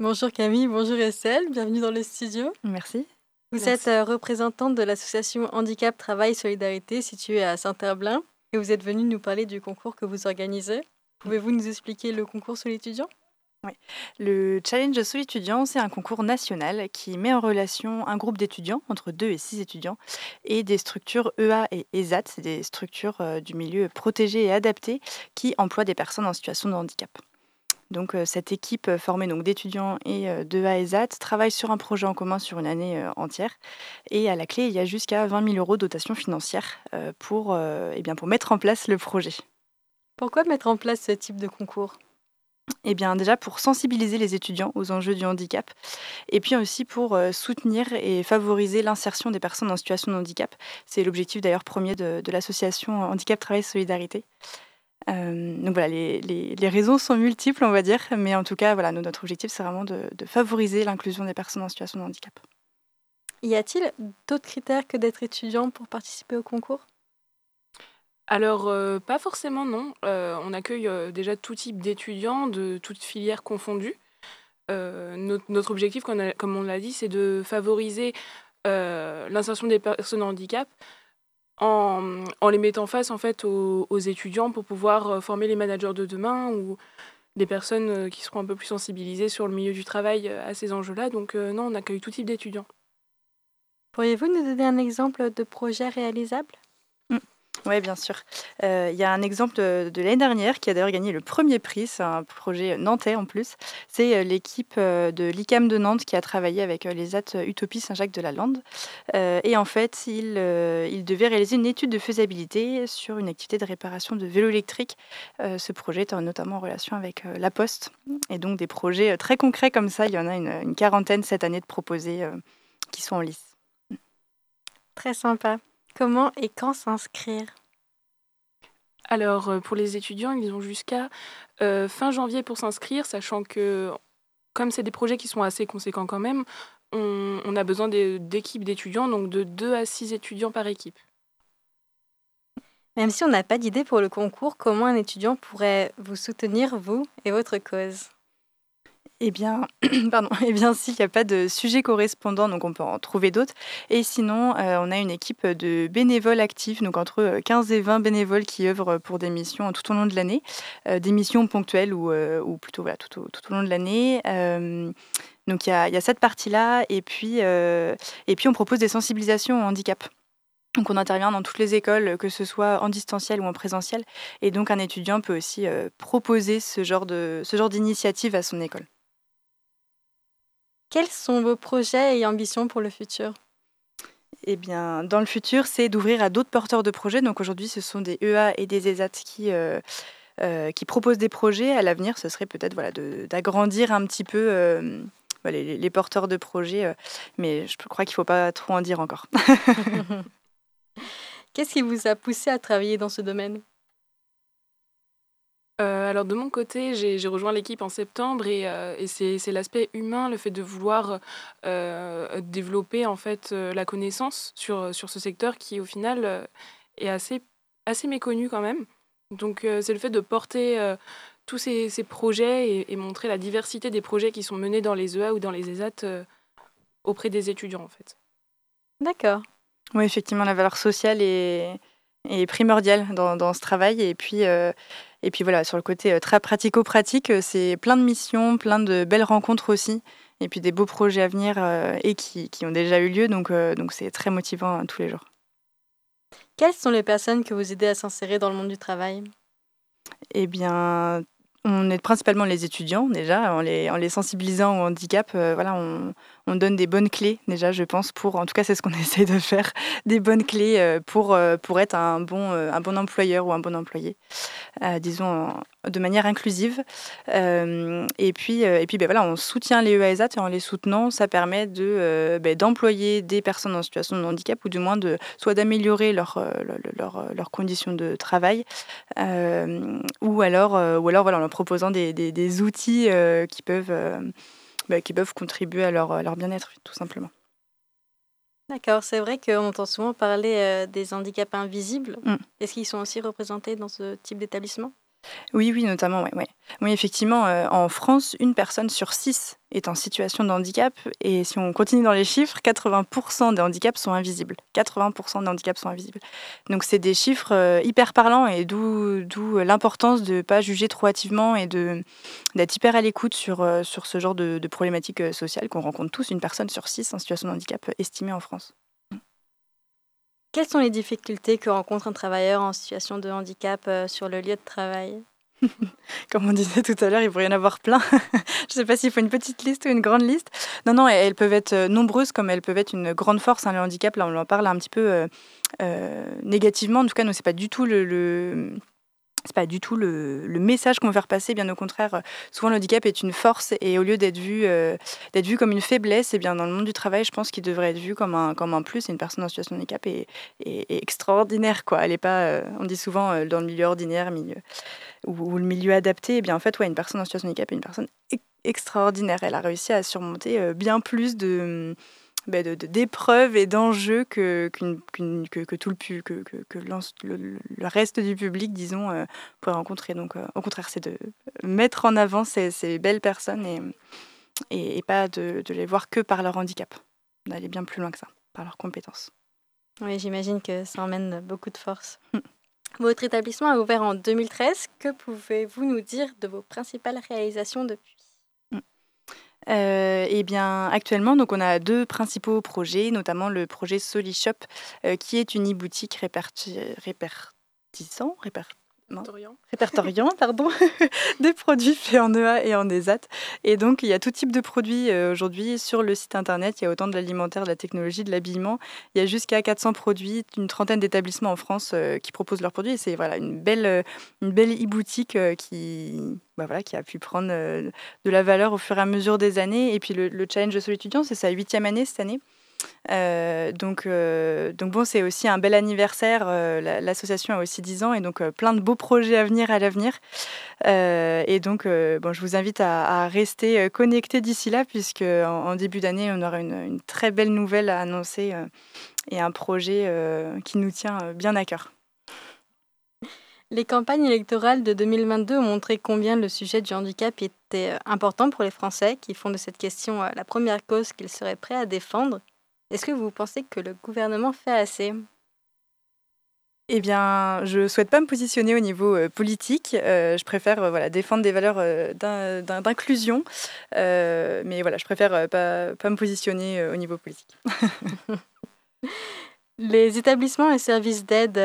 Bonjour Camille, bonjour Estelle, bienvenue dans le studio. Merci. Vous Merci. êtes euh, représentante de l'association Handicap Travail Solidarité située à Saint-Herblain et vous êtes venue nous parler du concours que vous organisez. Pouvez-vous nous expliquer le concours sur l'étudiant Le Challenge Soul étudiant, c'est un concours national qui met en relation un groupe d'étudiants, entre 2 et 6 étudiants, et des structures EA et ESAT, c'est des structures euh, du milieu protégé et adapté qui emploient des personnes en situation de handicap. Donc euh, cette équipe euh, formée donc d'étudiants et de ESAT travaille sur un projet en commun sur une année entière. Et à la clé, il y a jusqu'à 20 000 euros de dotation financière eh pour mettre en place le projet. Pourquoi mettre en place ce type de concours? Eh bien, déjà pour sensibiliser les étudiants aux enjeux du handicap, et puis aussi pour euh, soutenir et favoriser l'insertion des personnes en situation de handicap. C'est l'objectif d'ailleurs premier de, l'association Handicap Travail Solidarité. Euh, donc voilà, les, raisons sont multiples, on va dire, mais en tout cas, voilà, notre objectif, c'est vraiment de, de favoriser l'inclusion des personnes en situation de handicap. Y a-t-il d'autres critères que d'être étudiant pour participer au concours? Alors, euh, pas forcément, non. Euh, on accueille euh, déjà tout type d'étudiants, de toutes filières confondues. Notre, objectif, comme on l'a dit, c'est de favoriser l'insertion des personnes en handicap en, les mettant face en fait aux, aux étudiants pour pouvoir former les managers de demain ou des personnes qui seront un peu plus sensibilisées sur le milieu du travail à ces enjeux-là. Donc non, on accueille tout type d'étudiants. Pourriez-vous nous donner un exemple de projet réalisable? Oui, bien sûr. Euh, Il y a un exemple de, de l'année dernière qui a d'ailleurs gagné le premier prix. C'est un projet nantais en plus. C'est euh, l'équipe euh, de l'ICAM de Nantes qui a travaillé avec les AT Utopie Saint-Jacques-de-la-Lande. Euh, et en fait, il, euh, il devait réaliser une étude de faisabilité sur une activité de réparation de vélos électriques. Ce projet est notamment en relation avec La Poste. Et donc des projets très concrets comme ça, il y en a une, quarantaine cette année de proposés qui sont en lice. Très sympa. Comment et quand s'inscrire? Alors, euh, pour les étudiants, ils ont jusqu'à euh, fin janvier pour s'inscrire, sachant que, comme c'est des projets qui sont assez conséquents quand même, on, on a besoin d'équipes d'étudiants, donc de 2 à 6 étudiants par équipe. Même si on n'a pas d'idée pour le concours, comment un étudiant pourrait vous soutenir, vous et votre cause? Eh bien, (clears throat) pardon, eh bien, s'il n'y a pas de sujet correspondant, donc on peut en trouver d'autres. Et sinon, euh, on a une équipe de bénévoles actifs, donc entre euh, 15 et 20 bénévoles qui œuvrent pour des missions tout au long de l'année, euh, des missions ponctuelles ou, euh, plutôt tout, au, long de l'année. Euh, donc il y a, cette partie-là, et puis, euh, on propose des sensibilisations au handicap. Donc on intervient dans toutes les écoles, que ce soit en distanciel ou en présentiel, et donc un étudiant peut aussi euh, proposer ce genre d'initiative à son école. Quels sont vos projets et ambitions pour le futur? Eh bien, dans le futur, c'est d'ouvrir à d'autres porteurs de projets. Donc aujourd'hui, ce sont des EA et des ESAT qui, euh, euh, qui proposent des projets. À l'avenir, ce serait peut-être voilà, d'agrandir un petit peu euh, les, les porteurs de projets. mais je crois qu'il ne faut pas trop en dire encore. (laughs) Qu'est-ce qui vous a poussé à travailler dans ce domaine? Euh, alors de mon côté, j'ai rejoint l'équipe en septembre et, euh, et c'est c'est l'aspect humain, le fait de vouloir euh, développer en fait euh, la connaissance sur, sur ce secteur qui au final euh, est assez, assez méconnu quand même. Donc euh, c'est le fait de porter euh, tous ces, ces projets et, et montrer la diversité des projets qui sont menés dans les EA ou dans les ESAT euh, auprès des étudiants en fait. D'accord. Oui, effectivement, la valeur sociale est, est primordiale dans, dans ce travail. Et puis, euh, et puis voilà, sur le côté euh, très pratico-pratique, euh, c'est plein de missions, plein de belles rencontres aussi. Et puis des beaux projets à venir euh, et qui, qui ont déjà eu lieu. Donc donc c'est très motivant hein, tous les jours. Quelles sont les personnes que vous aidez à s'insérer dans le monde du travail? Eh bien, on aide principalement les étudiants déjà, en les, en les sensibilisant au handicap. euh, voilà, on, on donne des bonnes clés déjà, je pense, pour, en tout cas c'est ce qu'on (laughs) essaie de faire, des bonnes clés euh, pour, euh, pour être un bon, euh, un bon employeur ou un bon employé, disons de manière inclusive. Et puis, et puis ben voilà, on soutient les EASAT et en les soutenant, ça permet de, ben, d'employer des personnes en situation de handicap ou du moins de, soit d'améliorer leur, leur- leur- leurs conditions de travail, ou alors, ou alors voilà, en leur proposant des, des- outils qui, peuvent, bah, qui peuvent contribuer à leur, à leur bien-être, tout simplement. D'accord, c'est vrai qu'on entend souvent parler euh, des handicaps invisibles. Mm. Est-ce qu'ils sont aussi représentés dans ce type d'établissement? Oui, oui, notamment, ouais, ouais. Oui, effectivement, euh, en France, une personne sur six est en situation de handicap. Et si on continue dans les chiffres, 80% des handicaps sont invisibles. 80% des handicaps sont invisibles. Donc, c'est des chiffres euh, hyper parlants et d'où l'importance de ne pas juger trop hâtivement et d'être hyper à l'écoute sur, euh, sur ce genre de, de problématiques sociales qu'on rencontre tous. Une personne sur six en situation de handicap estimée en France. Quelles sont les difficultés que rencontre un travailleur en situation de handicap euh, sur le lieu de travail? (laughs) Comme on disait tout à l'heure, il pourrait y en avoir plein. (laughs) Je ne sais pas s'il faut une petite liste ou une grande liste. Non, non, elles peuvent être euh, nombreuses comme elles peuvent être une grande force. Hein, le handicap, là, on en parle un petit peu euh, négativement. En tout cas, nous, c'est pas du tout le c'est pas du tout le, message qu'on veut faire passer, bien au contraire. Souvent, le handicap est une force et au lieu d'être vu, euh, vu comme une faiblesse, et eh bien dans le monde du travail, je pense qu'il devrait être vu comme un, comme un plus. Une personne en situation de handicap est, extraordinaire, quoi. Elle est pas, euh, on dit souvent euh, dans le milieu ordinaire, milieu ou, le milieu adapté. Et eh bien en fait, ouais, une personne en situation de handicap est une personne extraordinaire. Elle a réussi à surmonter bien plus de bah, d'épreuves et d'enjeux que, que, tout le, que, que le, reste du public, disons, euh, pourrait rencontrer. Donc, euh, au contraire, c'est de mettre en avant ces, ces belles personnes et, et, pas de, de, les voir que par leur handicap, d'aller bien plus loin que ça, par leurs compétences. Oui, j'imagine que ça emmène beaucoup de force. Hmm. Votre établissement a ouvert en 2013. Que pouvez-vous nous dire de vos principales réalisations depuis? Euh, eh bien, actuellement, donc on a deux principaux projets, notamment le projet SoliShop, euh, qui est une e-boutique répartissant, répertoriant, pardon, (laughs) des produits faits en EA et en ESAT. Et donc, il y a tout type de produits euh, aujourd'hui sur le site internet. Il y a autant de l'alimentaire, de la technologie, de l'habillement. Il y a jusqu'à 400 produits, une trentaine d'établissements en France euh, qui proposent leurs produits. Et c'est voilà, une belle euh, une belle e-boutique qui, bah voilà, qui a pu prendre de la valeur au fur et à mesure des années. Et puis, le, le challenge de Sol étudiant, c'est sa huitième année cette année. Euh, donc, euh, donc bon, c'est aussi un bel anniversaire. Euh, l'association a aussi 10 ans et donc plein de beaux projets à venir à l'avenir. et donc, bon, je vous invite à, rester connectés d'ici là, puisque en, début d'année, on aura une, une, très belle nouvelle à annoncer et un projet qui nous tient bien à cœur. Les campagnes électorales de 2022 ont montré combien le sujet du handicap était important pour les Français, qui font de cette question la première cause qu'ils seraient prêts à défendre. Est-ce que vous pensez que le gouvernement fait assez? Eh bien, je ne souhaite pas me positionner au niveau euh, politique. Euh, je préfère euh, voilà, défendre des valeurs d'inclusion. mais voilà, je préfère pas, pas me positionner au niveau politique. (laughs) Les établissements et services d'aide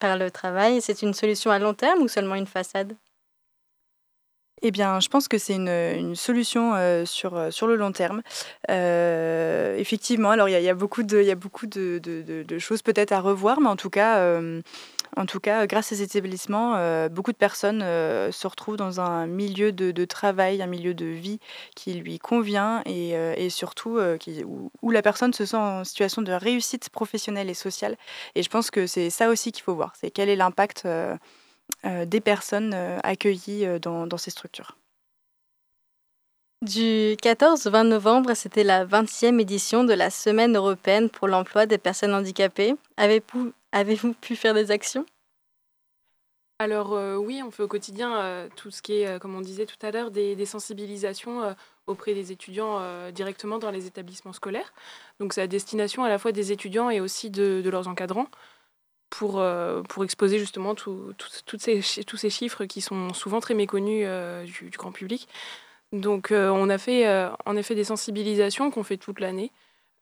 par le travail, c'est une solution à long terme ou seulement une façade? Eh bien, je pense que c'est une, solution sur, sur le long terme. Effectivement, alors il y, a beaucoup de, y a beaucoup de, choses peut-être à revoir, mais en tout cas, en tout cas grâce à ces établissements, beaucoup de personnes se retrouvent dans un milieu de, travail, un milieu de vie qui lui convient et, et surtout où, la personne se sent en situation de réussite professionnelle et sociale. Et je pense que c'est ça aussi qu'il faut voir, c'est quel est l'impact des personnes euh, accueillies euh, dans, ces structures. Du 14 au 20 novembre, c'était la 20e édition de la Semaine européenne pour l'emploi des personnes handicapées. Avez-vous avez pu faire des actions? Alors oui, on fait au quotidien tout ce qui est, comme on disait tout à l'heure, des, sensibilisations auprès des étudiants directement dans les établissements scolaires. Donc c'est à destination à la fois des étudiants et aussi de leurs encadrants pour, euh, pour exposer justement tout, toutes ces, tous ces chiffres qui sont souvent très méconnus euh, du, grand public. Donc euh, on a fait en effet des sensibilisations qu'on fait toute l'année.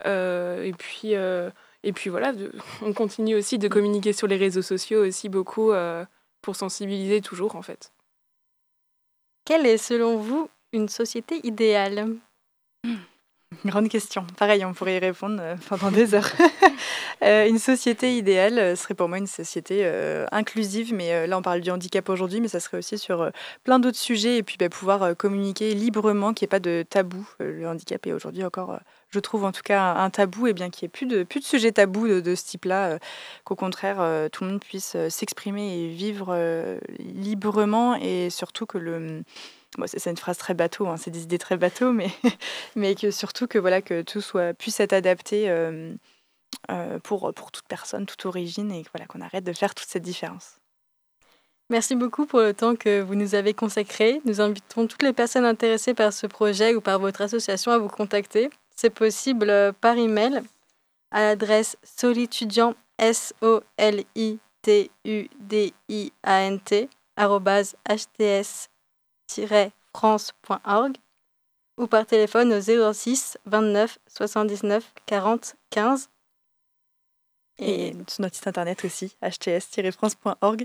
et, puis, et puis voilà, (laughs) on continue aussi de communiquer sur les réseaux sociaux aussi beaucoup pour sensibiliser toujours en fait. Quelle est selon vous une société idéale? (clears throat) Grande question. Pareil, on pourrait y répondre pendant des heures. (laughs) Euh, une société idéale euh, serait pour moi une société euh, inclusive, mais là on parle du handicap aujourd'hui, mais ça serait aussi sur plein d'autres sujets et puis bah, pouvoir communiquer librement, qu'il n'y ait pas de tabou. le handicap est aujourd'hui encore, je trouve en tout cas, un tabou, et bien qu'il n'y ait plus de, plus de sujets tabous de, ce type-là, qu'au contraire tout le monde puisse s'exprimer et vivre librement et surtout que le c'est une phrase très bateau, hein, c'est des idées très bateau, mais, (laughs) mais que surtout que voilà que tout soit puisse être adapté euh, pour, pour toute personne, toute origine, et voilà, qu'on arrête de faire toute cette différence. Merci beaucoup pour le temps que vous nous avez consacré. Nous invitons toutes les personnes intéressées par ce projet ou par votre association à vous contacter. C'est possible euh, par email à l'adresse solitudiant s o l i t u d i a n t hts-france.org ou par téléphone au 06 29 79 40 15. Et, sur notre site internet aussi, hts-france.org.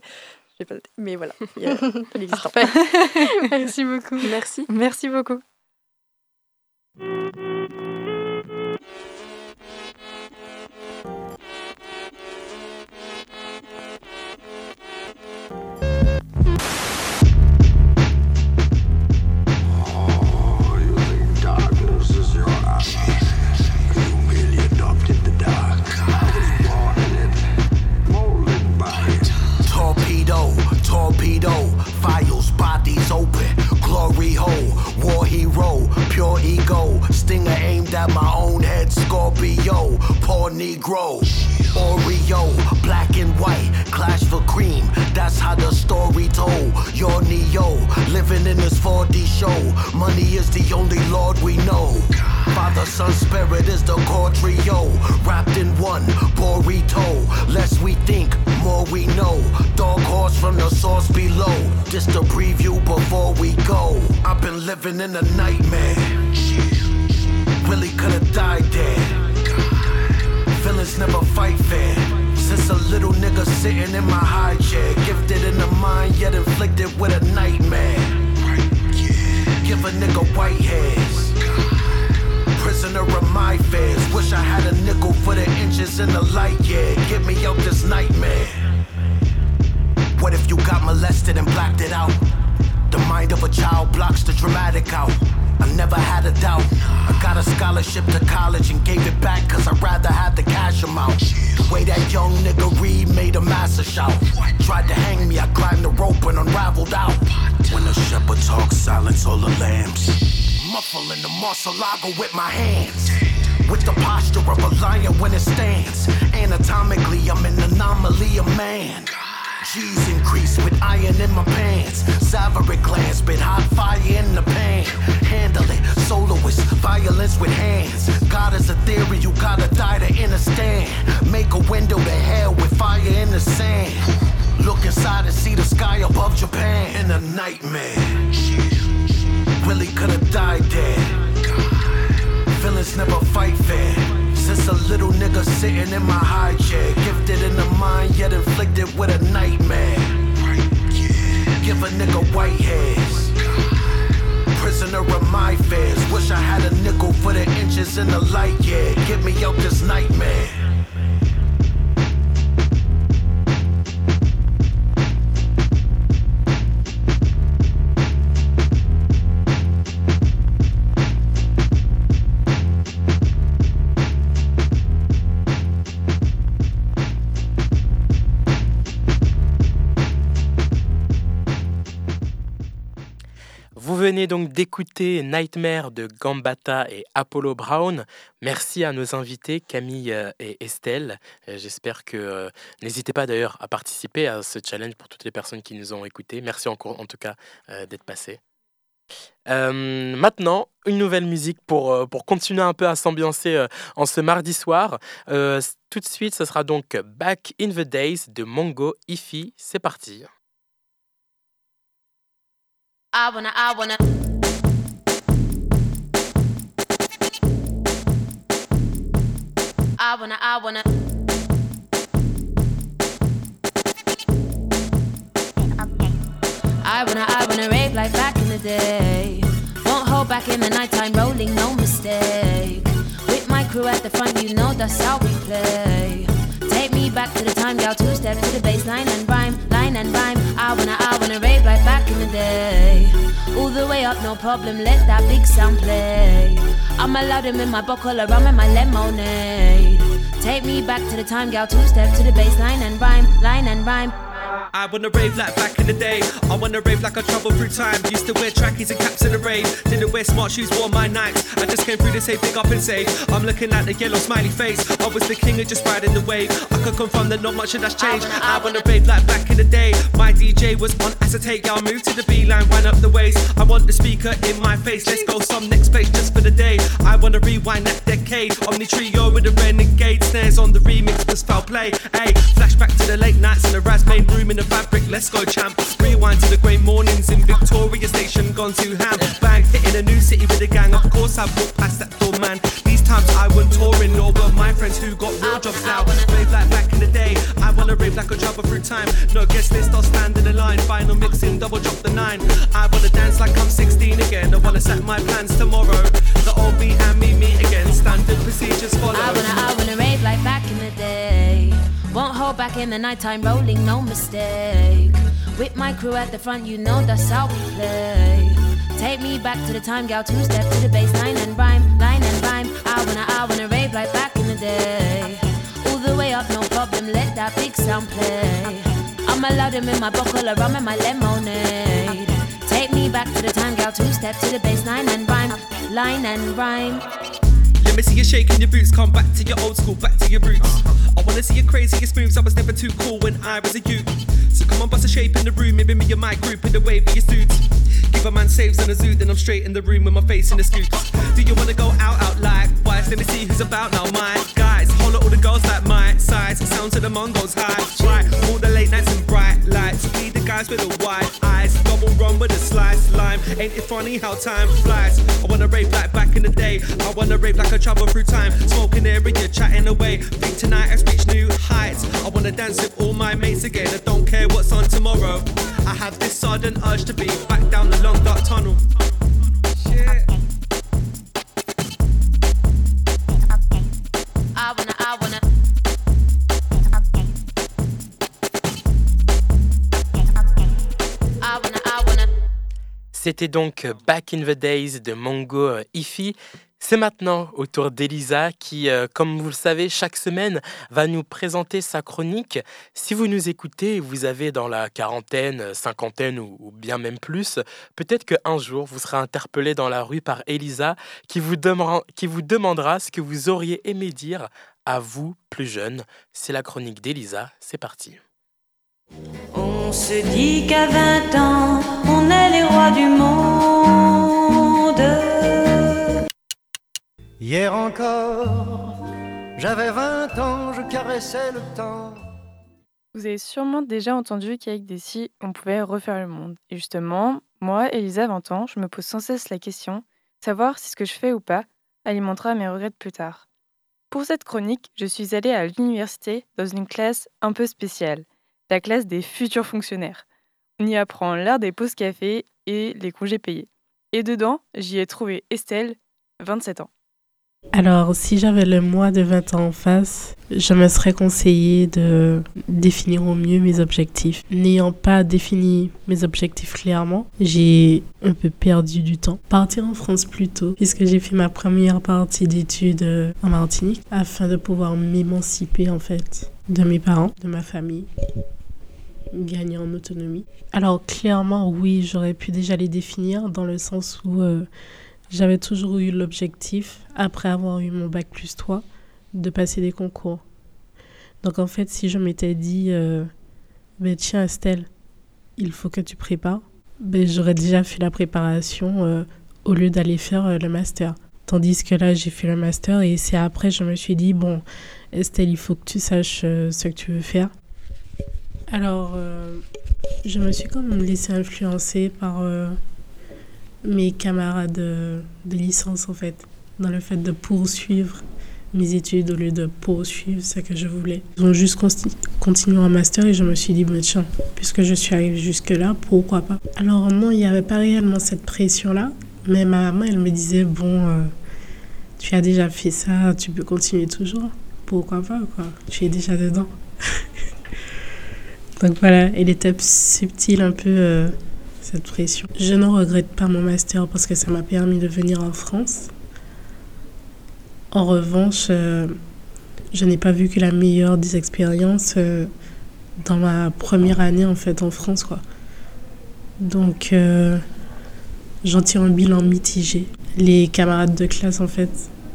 Mais voilà, il, il (laughs) existe. (laughs) Merci beaucoup. Merci. Merci beaucoup. Files, bodies open, glory hole, war hero, pure ego, stinger aimed at my own head, Scorpio, poor Negro, Oreo, black and white, clash for cream, that's how the story told. Your Neo, living in this 4D show, money is the only Lord we know. Father, Son, Spirit is the core trio, wrapped in one burrito. Less we think, more we know. Dog horse from the source below. Just a preview before we go. I've been living in a nightmare. Really could've died there. Feelings never fight fair. Since a little nigga sitting in my high chair, gifted in the mind, yet inflicted with a nightmare. Give a nigga white hairs prisoner of my fears. Wish I had a nickel for the inches in the light, yeah. Get me out this nightmare. What if you got molested and blacked it out? The mind of a child blocks the dramatic out. I never had a doubt. I got a scholarship to college and gave it back cause I'd rather have the cash amount. The way that young nigga Reed made a massive shout. Tried to hang me, I climbed the rope and unraveled out. When the shepherd talks, silence all the lambs. Muffling the muscle, I go with my hands. With the posture of a lion when it stands. Anatomically, I'm an anomaly of man. G's increase with iron in my pants. Salivary glands, bit hot fire in the pan. Handle it, soloist, violence with hands. God is a theory, you gotta die to understand. Make a window to hell with fire in the sand. Look inside and see the sky above Japan. In a nightmare. Really could've died there. Feelings never fight fair. Since a little nigga sitting in my high chair, gifted in the mind, yet inflicted with a nightmare. Give a nigga white hairs. Prisoner of my fears. Wish I had a nickel for the inches in the light, yeah. Get me out this nightmare. Venez donc d'écouter Nightmare de Gambata et Apollo Brown. Merci à nos invités Camille euh, et Estelle. Euh, J'espère que euh, n'hésitez pas d'ailleurs à participer à ce challenge pour toutes les personnes qui nous ont écoutés. Merci encore en tout cas d'être passés. Euh, maintenant, une nouvelle musique pour, pour continuer un peu à s'ambiancer en ce mardi soir. Tout de suite, ce sera donc Back in the Days de Mongo Ify. C'est parti. I wanna, I wanna. I wanna, I wanna. I wanna, I wanna rave like back in the day. Won't hold back in the nighttime, rolling, no mistake. With my crew at the front, you know that's how we play. Take me back to the time, y'all two step to the bass line and rhyme, line and rhyme. I wanna, I wanna rave like back in the day. All the way up, no problem, let that big sound play. I'm allowed him in my buckle, around in my lemonade. Take me back to the time, gal, two step to the bass line and rhyme, line and rhyme. I wanna rave like back in the day. I wanna rave like I traveled through time. Used to wear trackies and caps in the rave. Didn't wear smart shoes, wore my Nikes. I just came through to say big up and say, I'm looking at the yellow smiley face. I was the king of just riding the wave. I could confirm that not much of that's changed. I wanna rave like back in the day. My DJ was on acetate. Yeah, I moved to the B line, wind up the waist. I want the speaker in my face. Let's go some next place just for the day. I wanna rewind that decade. Omni trio with the renegade snares on the remix was foul play. Hey, flashback to the late nights in the Raz main room in the fabric. Let's go, champ. Rewind to the grey mornings in Victoria Station, gone to ham. Bang, hitting a new city with a gang. Of course, I walked past that door, man. These times I went touring over my friends who got real jobs now. Rave like back in the day. I wanna rave like a travel through time. No guest list, I'll stand in the line. Final mixing, double drop the nine. I wanna dance like I'm 16 again. I wanna set my plans tomorrow. The old me and me meet again. Standard procedures follow. I wanna, I wanna rave like back in the day. Won't hold back in the nighttime, rolling, no mistake. With my crew at the front, you know that's how we play. Take me back to the time, gal, two step to the bass, line and rhyme, line and rhyme. I wanna, I wanna rave like back in the day. All the way up, no problem, let that big sound play. I'm allowed him in my bottle of rum and my lemonade. Take me back to the time, gal, two step to the bass, line and rhyme, line and rhyme. Let me see you shaking your boots, come back to your old school, back to your roots. Uh-huh. I wanna see your craziest moves, I was never too cool when I was a youth. So come on, bust a shape in the room, maybe me and my group in the way with your suits. Give a man saves on a zoo, then I'm straight in the room with my face in the scoops. Do you wanna go out, out like wise? Let me see who's about now, my guys. The girls like my size, sound to the Mongols high. Right, all the late nights and bright lights. Be the guys with the wide eyes, double run with a slice lime. Ain't it funny how time flies? I wanna rave like back in the day. I wanna rave like I travel through time. Smoking area, chatting away. Think tonight I reach new heights. I wanna dance with all my mates again. I don't care what's on tomorrow. I have this sudden urge to be back down the long dark tunnel. Shit. C'était donc Back in the Days de Mongo euh, Ify. C'est maintenant au tour d'Elisa qui, euh, comme vous le savez, chaque semaine va nous présenter sa chronique. Si vous nous écoutez, vous avez dans la quarantaine, cinquantaine ou, bien même plus, peut-être qu'un jour vous serez interpellé dans la rue par Elisa qui vous, qui vous demandera ce que vous auriez aimé dire à vous plus jeune. C'est la chronique d'Elisa, c'est parti. On se dit qu'à 20 ans, Encore, j'avais 20 ans, je caressais le temps. Vous avez sûrement déjà entendu qu'avec des si, on pouvait refaire le monde. Et justement, moi, Elisa, 20 ans, je me pose sans cesse la question, savoir si ce que je fais ou pas alimentera mes regrets plus tard. Pour cette chronique, je suis allée à l'université dans une classe un peu spéciale, la classe des futurs fonctionnaires. On y apprend l'art des pauses café et les congés payés. Et dedans, j'y ai trouvé Estelle, 27 ans. Alors, si j'avais le mois de 20 ans en face, je me serais conseillé de définir au mieux mes objectifs. N'ayant pas défini mes objectifs clairement, j'ai un peu perdu du temps. Partir en France plus tôt, puisque j'ai fait ma première partie d'études en Martinique, afin de pouvoir m'émanciper en fait de mes parents, de ma famille gagner en autonomie. Alors clairement, oui, j'aurais pu déjà les définir dans le sens où euh, j'avais toujours eu l'objectif, après avoir eu mon bac plus 3, de passer des concours. Donc en fait, si je m'étais dit, euh, ben, tiens Estelle, il faut que tu prépares, ben, j'aurais déjà fait la préparation euh, au lieu d'aller faire euh, le master. Tandis que là, j'ai fait le master et c'est après, je me suis dit, bon, Estelle, il faut que tu saches ce que tu veux faire. Alors, je me suis quand même laissée influencer par mes camarades euh, de licence, en fait, dans le fait de poursuivre mes études au lieu de poursuivre ce que je voulais. Ils ont juste continué en master et je me suis dit, bah, tiens, puisque je suis arrivée jusque-là, pourquoi pas? Alors non, il n'y avait pas réellement cette pression-là, mais ma maman, elle me disait, bon, euh, tu as déjà fait ça, tu peux continuer toujours, pourquoi pas, quoi, tu es déjà dedans. (laughs) Donc voilà, elle était subtile un peu euh, cette pression. Je ne regrette pas mon master parce que ça m'a permis de venir en France. En revanche, euh, je n'ai pas vu que la meilleure des expériences euh, dans ma première année en fait en France quoi. Donc euh, j'en tire un bilan mitigé. Les camarades de classe en fait,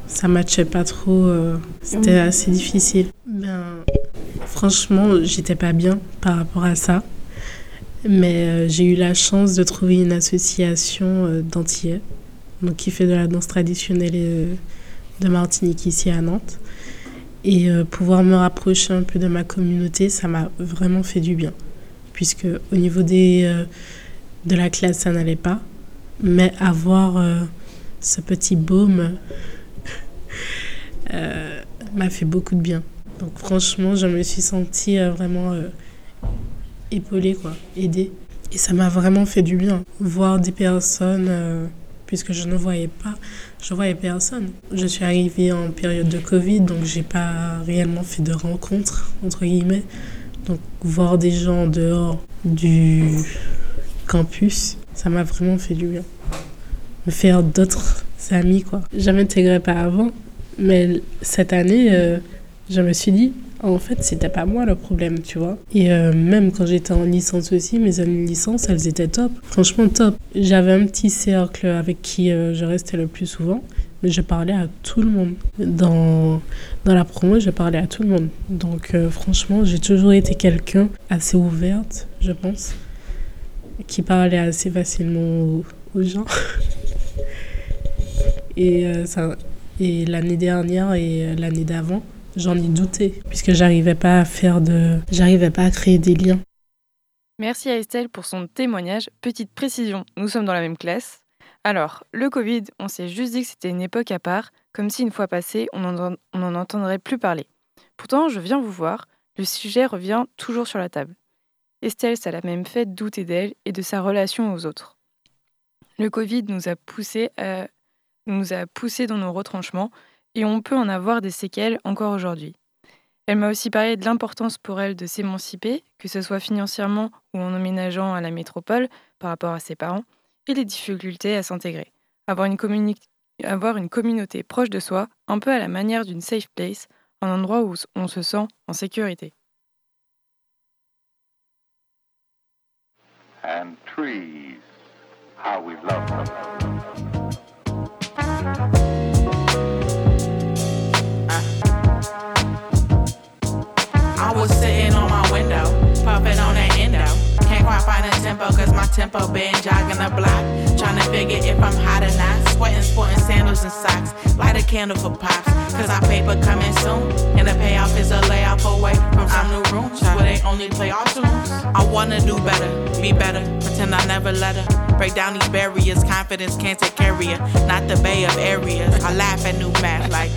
ça matchait pas trop, euh, c'était assez difficile. Ben, franchement, j'étais pas bien par rapport à ça. Mais euh, j'ai eu la chance de trouver une association euh, d'antillais, donc qui fait de la danse traditionnelle euh, de Martinique ici à Nantes. Et pouvoir me rapprocher un peu de ma communauté, ça m'a vraiment fait du bien. Puisque au niveau des, de la classe, ça n'allait pas. Mais avoir ce petit baume (laughs) m'a fait beaucoup de bien. Donc franchement, je me suis sentie vraiment épaulée, quoi, aidée. Et ça m'a vraiment fait du bien. Voir des personnes, euh, puisque je ne voyais pas, je voyais personne. Je suis arrivée en période de Covid, donc j'ai pas réellement fait de rencontres, entre guillemets. Donc voir des gens en dehors du campus, ça m'a vraiment fait du bien. Me faire d'autres amis, quoi. Je m'intégrais pas avant, mais cette année, euh, je me suis dit, en fait, c'était pas moi le problème, tu vois. Et euh, même quand j'étais en licence aussi, mes années de licence, elles étaient top. Franchement, top. J'avais un petit cercle avec qui euh, je restais le plus souvent, mais je parlais à tout le monde. Dans, dans la promo, je parlais à tout le monde. Donc, euh, franchement, j'ai toujours été quelqu'un assez ouverte, je pense, qui parlait assez facilement aux, aux gens. (laughs) Et, ça, et l'année dernière et l'année d'avant, j'en ai douté, puisque j'arrivais pas à faire de. J'arrivais pas à créer des liens. Merci à Estelle pour son témoignage. Petite précision, nous sommes dans la même classe. Alors, le Covid, on s'est juste dit que c'était une époque à part, comme si une fois passé, on n'en entendrait plus parler. Pourtant, je viens vous voir, le sujet revient toujours sur la table. Estelle, ça l'a même fait douter d'elle et de sa relation aux autres. Le Covid nous a poussé à nous a poussé dans nos retranchements et on peut en avoir des séquelles encore aujourd'hui. Elle m'a aussi parlé de l'importance pour elle de s'émanciper, que ce soit financièrement ou en emménageant à la métropole par rapport à ses parents, et les difficultés à s'intégrer. Avoir, une communauté proche de soi, un peu à la manière d'une safe place, un endroit où on se sent en sécurité. Quite find a tempo, cause my tempo been jogging the block. Trying to figure if I'm hot or not. Sweating, sporting sandals and socks. Light a candle for pops, cause our paper coming soon. And the payoff is a layoff away from some new rooms where they only play our tunes. I wanna do better, be better, pretend I never let her. Break down these barriers, confidence can't take care of ya. Not the bay of areas. I laugh at new math, like,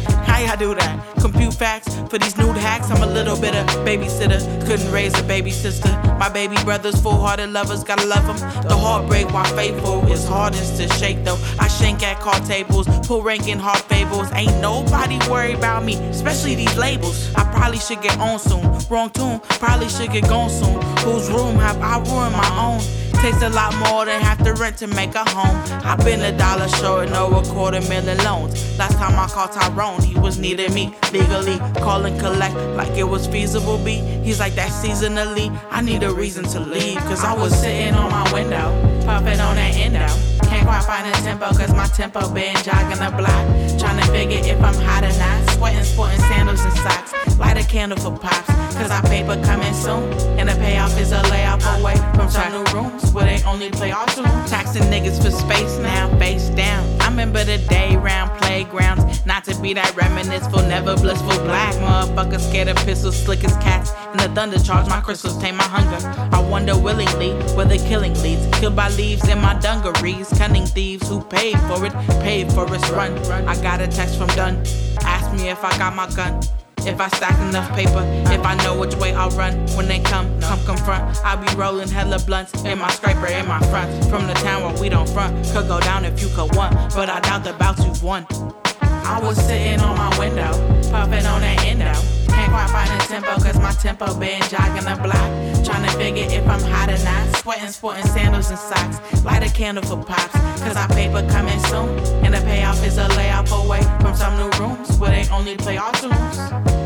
y'all do that? Compute facts for these nude hacks. I'm a little bit of babysitter. Couldn't raise a baby sister. My baby brothers, full hearted lovers, gotta love them. The heartbreak while faithful is hardest to shake though. I shank at card tables, pull ranking hard fables. Ain't nobody worried about me, especially these labels. I probably should get on soon. Wrong tune, probably should get gone soon. Whose room have I ruined my own? Takes a lot more than half the rent to make a home. I've been a dollar short, no a quarter million loans. Last time I called Tyrone, he was needing me legally. Call and collect like it was feasible, B. He's like that seasonally. I need a reason to leave, cause I was sitting on my window, puffing on that endo. Can't quite find a tempo, cause my tempo been jogging the block. Trying to figure if I'm hot or not. Sweating, sporting sandals and socks. Light a candle for pops, cause our paper coming soon. And the payoff is a layoff away from some new rooms where they only play tunes. Taxing niggas for space now, face down. I remember the day round playgrounds. Not to be that reminisceful, never blissful black motherfucker scared of pistols, slick as cats. And the thunder charge my crystals, tame my hunger. I wonder willingly where the killing leads. Killed by leaves in my dungarees. Cunning thieves who paid for it, paid for its run. I got a text from Dunn. Asked me if I got my gun. If I stack enough paper, if I know which way I'll run when they come, come confront. I'll be rolling hella blunts in my scraper in my front. From the town where we don't front, could go down if you could want, but I doubt the bouts you've won. I was sitting on my window, puffing on that endo. Can't quite find a tempo, cause my tempo been jogging the block. Trying to figure if I'm hot or not. Sweating, sporting sandals and socks. Light a candle for pops, cause our paper coming soon. And the payoff is a layoff away from some new rooms where they only play our tunes.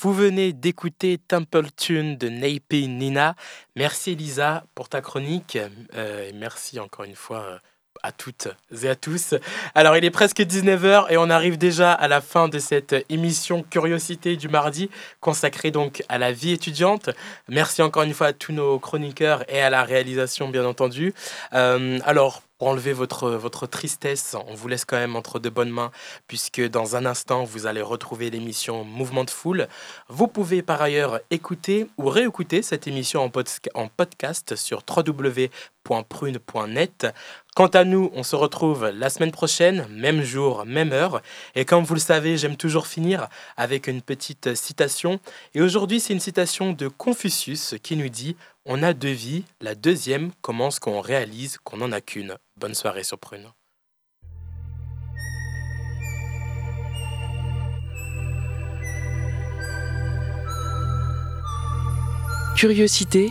Vous venez d'écouter Temple Tune de Napi Nina. Merci Elisa pour ta chronique. Euh, et merci encore une fois euh, à toutes et à tous. Alors il est presque 19h et on arrive déjà à la fin de cette émission Curiosité du mardi consacrée donc à la vie étudiante. Merci encore une fois à tous nos chroniqueurs et à la réalisation bien entendu. Euh, alors pour enlever votre, votre tristesse, on vous laisse quand même entre de bonnes mains, puisque dans un instant, vous allez retrouver l'émission Mouvement de Foule. Vous pouvez par ailleurs écouter ou réécouter cette émission en, en podcast sur www.prune.net. Quant à nous, on se retrouve la semaine prochaine, même jour, même heure. Et comme vous le savez, j'aime toujours finir avec une petite citation. Et aujourd'hui, c'est une citation de Confucius qui nous dit On a deux vies, la deuxième commence quand on réalise qu'on n'en a qu'une. Bonne soirée sur Prune. Curiosité.